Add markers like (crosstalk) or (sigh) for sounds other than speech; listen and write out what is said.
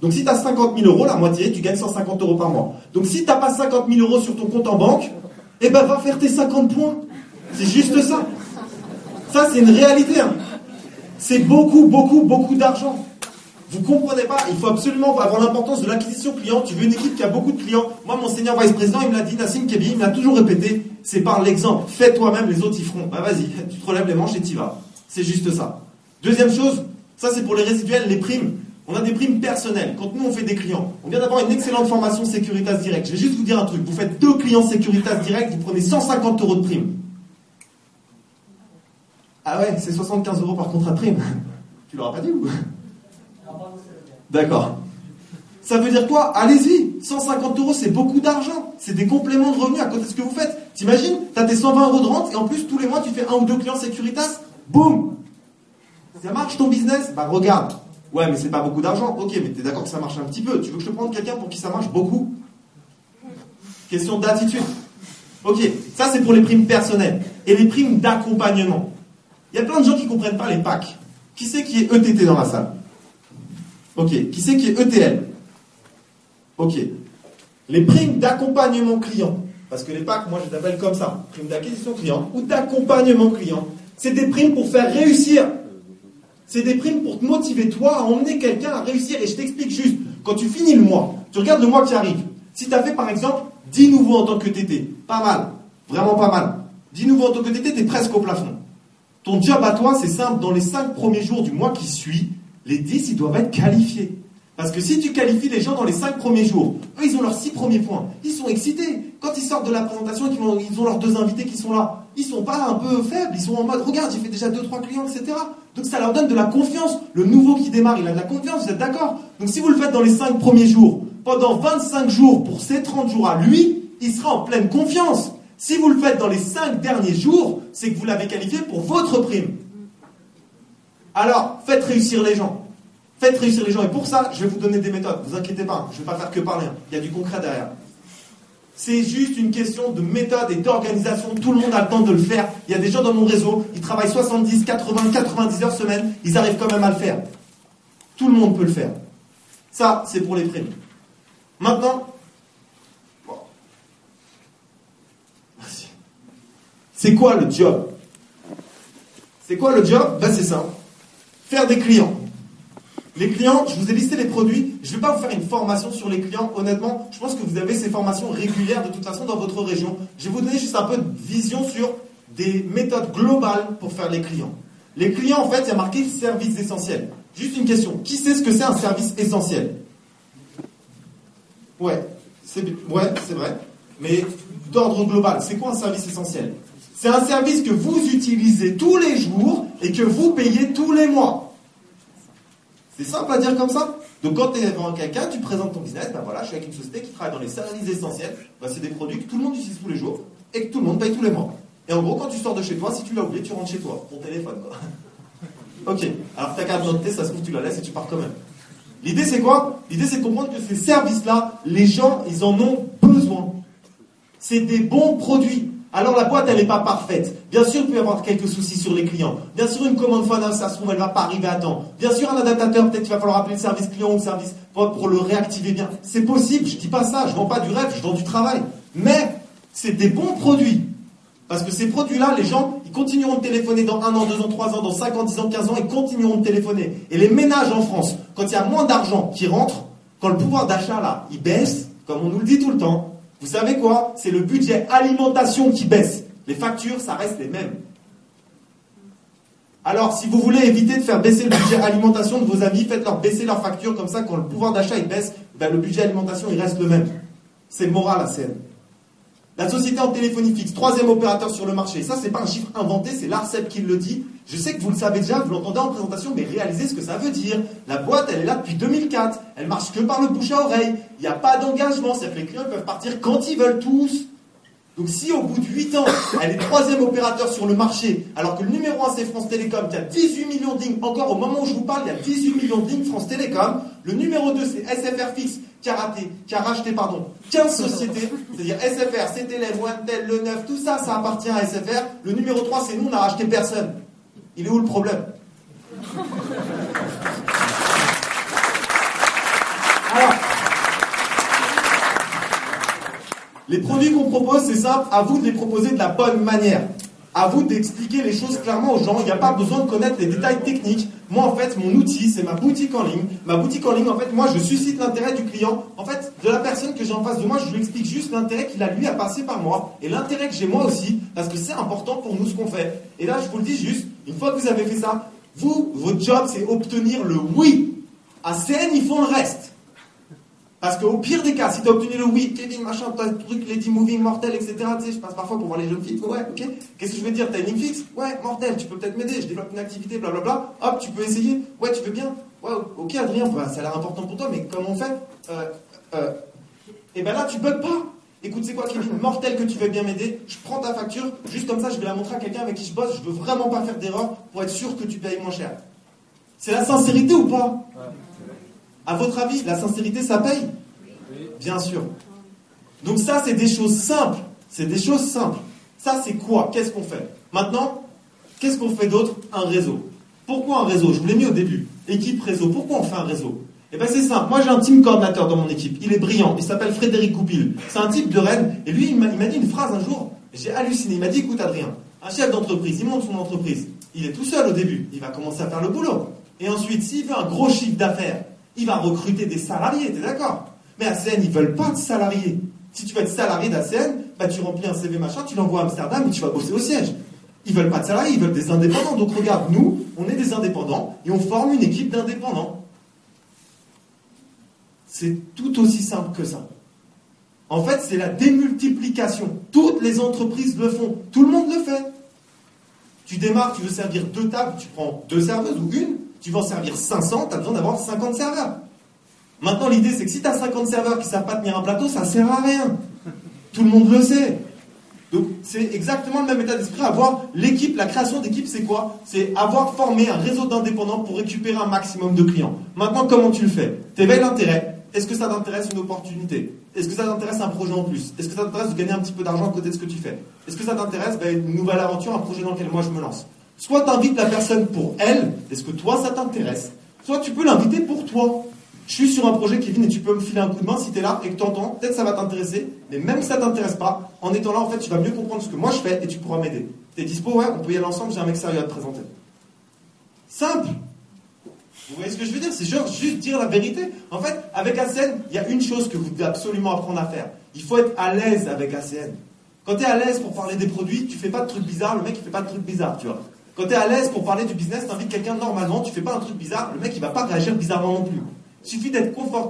Donc si tu as 50 000 euros, la moitié, tu gagnes 150 euros par mois. Donc si tu n'as pas 50 000 euros sur ton compte en banque, eh ben va faire tes 50 points. C'est juste ça. Ça, c'est une réalité. Hein. C'est beaucoup, beaucoup, beaucoup d'argent. Vous comprenez pas, il faut absolument avoir l'importance de l'acquisition client. Tu veux une équipe qui a beaucoup de clients? Moi, mon senior vice-président, il me l'a dit, Nassim Kebi, il m'a toujours répété, c'est par l'exemple. Fais toi-même, les autres y feront. Bah vas-y, tu te relèves les manches et t'y vas. C'est juste ça. Deuxième chose, ça c'est pour les résiduels, les primes. On a des primes personnelles. Quand nous on fait des clients, on vient d'avoir une excellente formation Securitas Direct. Je vais juste vous dire un truc. Vous faites deux clients Securitas Direct, vous prenez 150 euros de prime. Ah ouais, c'est 75 euros par contrat de prime. Tu l'auras pas dit ou D'accord. Ça veut dire quoi? Allez-y 150 euros, c'est beaucoup d'argent. C'est des compléments de revenus à côté de ce que vous faites. T'imagines? Tu as tes 120 euros de rente et en plus, tous les mois, tu fais un ou deux clients Securitas. Boum Ça marche ton business? Bah regarde. Ouais, mais c'est pas beaucoup d'argent. Ok, mais t'es d'accord que ça marche un petit peu. Tu veux que je te prenne quelqu'un pour qui ça marche beaucoup? Question d'attitude. Ok, ça c'est pour les primes personnelles. Et les primes d'accompagnement. Il y a plein de gens qui ne comprennent pas les packs. Qui c'est qui est ETT dans la salle? Ok. Qui c'est qui est ETL Ok. Les primes d'accompagnement client, parce que les packs, moi je les appelle comme ça, primes d'acquisition client ou d'accompagnement client, c'est des primes pour faire réussir. C'est des primes pour te motiver toi à emmener quelqu'un à réussir. Et je t'explique juste, quand tu finis le mois, tu regardes le mois qui arrive. Si tu as fait par exemple 10 nouveaux en tant que TT, pas mal, vraiment pas mal. 10 nouveaux en tant que TT, tu es presque au plafond. Ton job à toi, c'est simple, dans les 5 premiers jours du mois qui suit, les 10, ils doivent être qualifiés. Parce que si tu qualifies les gens dans les 5 premiers jours, eux, ils ont leurs 6 premiers points. Ils sont excités. Quand ils sortent de la présentation et qu'ils ont, leurs deux invités qui sont là, ils sont pas un peu faibles. Ils sont en mode, regarde, j'ai fait déjà 2-3 clients, etc. Donc ça leur donne de la confiance. Le nouveau qui démarre, il a de la confiance, vous êtes d'accord? Donc si vous le faites dans les 5 premiers jours, pendant 25 jours pour ces 30 jours à lui, il sera en pleine confiance. Si vous le faites dans les 5 derniers jours, c'est que vous l'avez qualifié pour votre prime. Alors, faites réussir les gens. Faites réussir les gens. Et pour ça, je vais vous donner des méthodes. Ne vous inquiétez pas, je ne vais pas faire que parler. Hein. Il y a du concret derrière. C'est juste une question de méthode et d'organisation. Tout le monde a le temps de le faire. Il y a des gens dans mon réseau, ils travaillent 70, 80, 90 heures semaine. Ils arrivent quand même à le faire. Tout le monde peut le faire. Ça, c'est pour les primes. Maintenant, C'est quoi le job? C'est quoi le job? Ben C'est ça. Faire des clients. Les clients, je vous ai listé les produits. Je ne vais pas vous faire une formation sur les clients. Honnêtement, je pense que vous avez ces formations régulières de toute façon dans votre région. Je vais vous donner juste un peu de vision sur des méthodes globales pour faire les clients. Les clients, en fait, il y a marqué service essentiel. Juste une question. Qui sait ce que c'est un service essentiel? Ouais, c'est vrai. Mais d'ordre global, c'est quoi un service essentiel? C'est un service que vous utilisez tous les jours et que vous payez tous les mois. C'est simple à dire comme ça. Donc quand tu es devant quelqu'un, tu présentes ton business, ben voilà, je suis avec une société qui travaille dans les services essentiels. Ben, c'est des produits que tout le monde utilise tous les jours et que tout le monde paye tous les mois. Et en gros, quand tu sors de chez toi, si tu l'as oublié, tu rentres chez toi, ton téléphone. Quoi. (laughs) ok, alors ta carte d'identité, ça se trouve, tu la laisses et tu pars quand même. L'idée c'est quoi? L'idée c'est de comprendre que ces services-là, les gens, ils en ont besoin. C'est des bons produits. Alors la boîte, elle n'est pas parfaite. Bien sûr, il peut y avoir quelques soucis sur les clients. Bien sûr, une commande finale, ça se trouve, elle ne va pas arriver à temps. Bien sûr, un adaptateur, peut-être qu'il va falloir appeler le service client ou le service pour le réactiver bien. C'est possible, je ne dis pas ça, je ne vends pas du rêve, je vends du travail. Mais c'est des bons produits. Parce que ces produits-là, les gens, ils continueront de téléphoner dans un an, deux ans, trois ans, dans cinq ans, dix ans, quinze ans, ils continueront de téléphoner. Et les ménages en France, quand il y a moins d'argent qui rentre, quand le pouvoir d'achat, là, il baisse, comme on nous le dit tout le temps, vous savez quoi? C'est le budget alimentation qui baisse. Les factures, ça reste les mêmes. Alors, si vous voulez éviter de faire baisser le budget alimentation de vos amis, faites-leur baisser leurs factures, comme ça, quand le pouvoir d'achat baisse, ben, le budget alimentation il reste le même. C'est moral à scène. La société en téléphonie fixe, troisième opérateur sur le marché. Ça, c'est pas un chiffre inventé, c'est l'ARCEP qui le dit. Je sais que vous le savez déjà, vous l'entendez en présentation, mais réalisez ce que ça veut dire. La boîte, elle est là depuis 2004. Elle marche que par le bouche à oreille. Il n'y a pas d'engagement. C'est-à-dire que les clients peuvent partir quand ils veulent tous. Donc si au bout de 8 ans, (coughs) elle est troisième opérateur sur le marché, alors que le numéro 1 c'est France Télécom qui a 18 millions de lignes, encore au moment où je vous parle, il y a 18 millions de lignes France Télécom, le numéro 2 c'est SFR Fix qui a raté, qui a racheté pardon, 15 sociétés, c'est-à-dire SFR, CTLM, OneTel, Le Neuf, tout ça, ça appartient à SFR. Le numéro 3 c'est nous, on n'a racheté personne. Il est où le problème? Alors, les produits qu'on propose, c'est simple, à vous de les proposer de la bonne manière. À vous d'expliquer les choses clairement aux gens. Il n'y a pas besoin de connaître les détails techniques. Moi, en fait, mon outil, c'est ma boutique en ligne. Ma boutique en ligne, en fait, moi, je suscite l'intérêt du client. En fait, de la personne que j'ai en face de moi, je lui explique juste l'intérêt qu'il a lui à passer par moi et l'intérêt que j'ai moi aussi, parce que c'est important pour nous ce qu'on fait. Et là, je vous le dis juste, une fois que vous avez fait ça, vous, votre job, c'est obtenir le oui. À CN, ils font le reste. Parce qu'au pire des cas, si tu as obtenu le oui, Kevin, machin, t'as le truc, Lady Moving, mortel, etc., tu sais, je passe parfois pour voir les jeunes filles, ouais, ok, qu'est-ce que je veux dire, t'as une ligne fixe? Ouais, mortel, tu peux peut-être m'aider, je développe une activité, blablabla, hop, tu peux essayer, ouais, tu veux bien? Ouais, ok, Adrien, bah, ça a l'air important pour toi, mais comment on fait? Euh, euh, Et ben là, tu bugs pas. Écoute, c'est quoi, Kevin? (laughs) Mortel que tu veux bien m'aider, je prends ta facture, juste comme ça, je vais la montrer à quelqu'un avec qui je bosse, je veux vraiment pas faire d'erreur pour être sûr que tu payes moins cher. C'est la sincérité ou pas? À votre avis, la sincérité, ça paye Bien sûr. Donc ça, c'est des choses simples. C'est des choses simples. Ça, c'est quoi Qu'est-ce qu'on fait Maintenant, qu'est-ce qu'on fait d'autre Un réseau. Pourquoi un réseau Je vous l'ai mis au début. Équipe réseau. Pourquoi on fait un réseau Eh bien, c'est simple. Moi, j'ai un team coordinateur dans mon équipe. Il est brillant. Il s'appelle Frédéric Goupil. C'est un type de Rennes. Et lui, il m'a dit une phrase un jour. J'ai halluciné. Il m'a dit, écoute, Adrien, un chef d'entreprise, il monte son entreprise. Il est tout seul au début. Il va commencer à faire le boulot. Et ensuite, s'il veut un gros chiffre d'affaires, il va recruter des salariés. T'es d'accord? Mais ACN, ils veulent pas de salariés. Si tu veux être salarié d'ACN, bah, tu remplis un CV machin, tu l'envoies à Amsterdam et tu vas bosser au siège. Ils veulent pas de salariés, ils veulent des indépendants. Donc regarde, nous, on est des indépendants et on forme une équipe d'indépendants. C'est tout aussi simple que ça. En fait, c'est la démultiplication. Toutes les entreprises le font. Tout le monde le fait. Tu démarres, tu veux servir deux tables, tu prends deux serveuses ou une. Tu veux en servir 500, tu as besoin d'avoir 50 serveurs. Maintenant, l'idée, c'est que si tu as 50 serveurs qui ne savent pas tenir un plateau, ça ne sert à rien. Tout le monde le sait. Donc, c'est exactement le même état d'esprit. Avoir l'équipe, la création d'équipe, c'est quoi? C'est avoir formé un réseau d'indépendants pour récupérer un maximum de clients. Maintenant, comment tu le fais? Tu éveilles l'intérêt. Est-ce que ça t'intéresse une opportunité? Est-ce que ça t'intéresse un projet en plus? Est-ce que ça t'intéresse de gagner un petit peu d'argent à côté de ce que tu fais? Est-ce que ça t'intéresse ben, une nouvelle aventure, un projet dans lequel moi je me lance? Soit tu invites la personne pour elle, est-ce que toi ça t'intéresse? Soit tu peux l'inviter pour toi je suis sur un projet, Kevin, et tu peux me filer un coup de main si tu es là et que tu entends, peut-être ça va t'intéresser, mais même si ça t'intéresse pas, en étant là, en fait, tu vas mieux comprendre ce que moi je fais et tu pourras m'aider. Tu es dispo, ouais, on peut y aller ensemble, j'ai un mec sérieux à te présenter. Simple Vous voyez ce que je veux dire? C'est genre juste dire la vérité. En fait, avec ACN, il y a une chose que vous devez absolument apprendre à faire. Il faut être à l'aise avec ACN. Quand tu es à l'aise pour parler des produits, tu fais pas de trucs bizarres, le mec il fait pas de trucs bizarres, tu vois. Quand tu es à l'aise pour parler du business, tu invites quelqu'un normalement, tu fais pas un truc bizarre, le mec il va pas réagir bizarrement non plus. Il suffit d'être confortable.